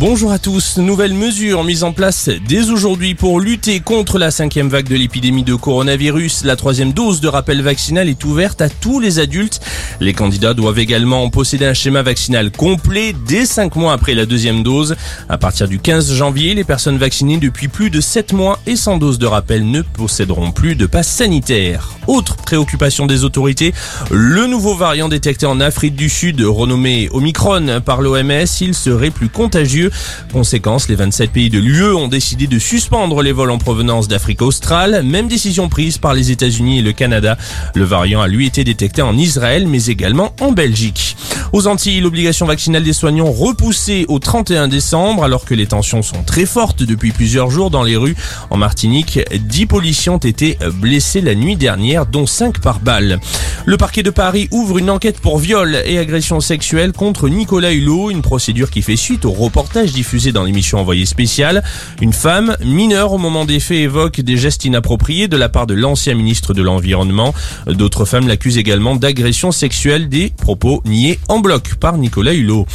Bonjour à tous. Nouvelle mesure mise en place dès aujourd'hui pour lutter contre la cinquième vague de l'épidémie de coronavirus. La troisième dose de rappel vaccinal est ouverte à tous les adultes. Les candidats doivent également posséder un schéma vaccinal complet dès 5 mois après la deuxième dose. À partir du 15 janvier, les personnes vaccinées depuis plus de 7 mois et sans dose de rappel ne posséderont plus de passe sanitaire. Autre préoccupation des autorités, le nouveau variant détecté en Afrique du Sud, renommé Omicron par l'OMS, il serait plus contagieux Conséquence, les 27 pays de l'UE ont décidé de suspendre les vols en provenance d'Afrique australe, même décision prise par les États-Unis et le Canada. Le variant a lui été détecté en Israël, mais également en Belgique. Aux Antilles, l'obligation vaccinale des soignants repoussée au 31 décembre, alors que les tensions sont très fortes depuis plusieurs jours dans les rues. En Martinique, 10 policiers ont été blessés la nuit dernière, dont 5 par balle. Le parquet de Paris ouvre une enquête pour viol et agression sexuelle contre Nicolas Hulot, une procédure qui fait suite au reportage diffusé dans l'émission Envoyé spécial. Une femme, mineure au moment des faits, évoque des gestes inappropriés de la part de l'ancien ministre de l'Environnement. D'autres femmes l'accusent également d'agression sexuelle, des propos niés en bloc par Nicolas Hulot.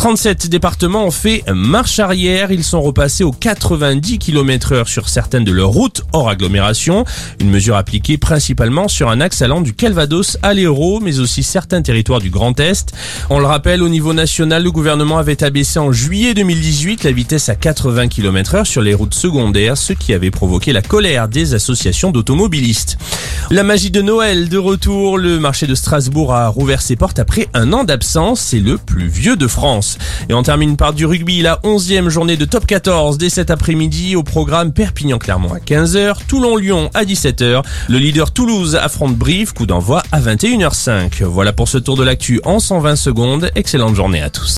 37 départements ont fait marche arrière. Ils sont repassés aux 90 km heure sur certaines de leurs routes hors agglomération. Une mesure appliquée principalement sur un axe allant du Calvados à l'Hérault, mais aussi certains territoires du Grand Est. On le rappelle, au niveau national, le gouvernement avait abaissé en juillet 2018 la vitesse à 80 km heure sur les routes secondaires, ce qui avait provoqué la colère des associations d'automobilistes. La magie de Noël de retour, le marché de Strasbourg a rouvert ses portes après un an d'absence, c'est le plus vieux de France. Et on termine par du rugby, la 11e journée de top 14 dès cet après-midi au programme Perpignan-Clermont à 15h, Toulon-Lyon à 17h. Le leader Toulouse affronte Brive, coup d'envoi à 21h05. Voilà pour ce tour de l'actu en 120 secondes. Excellente journée à tous.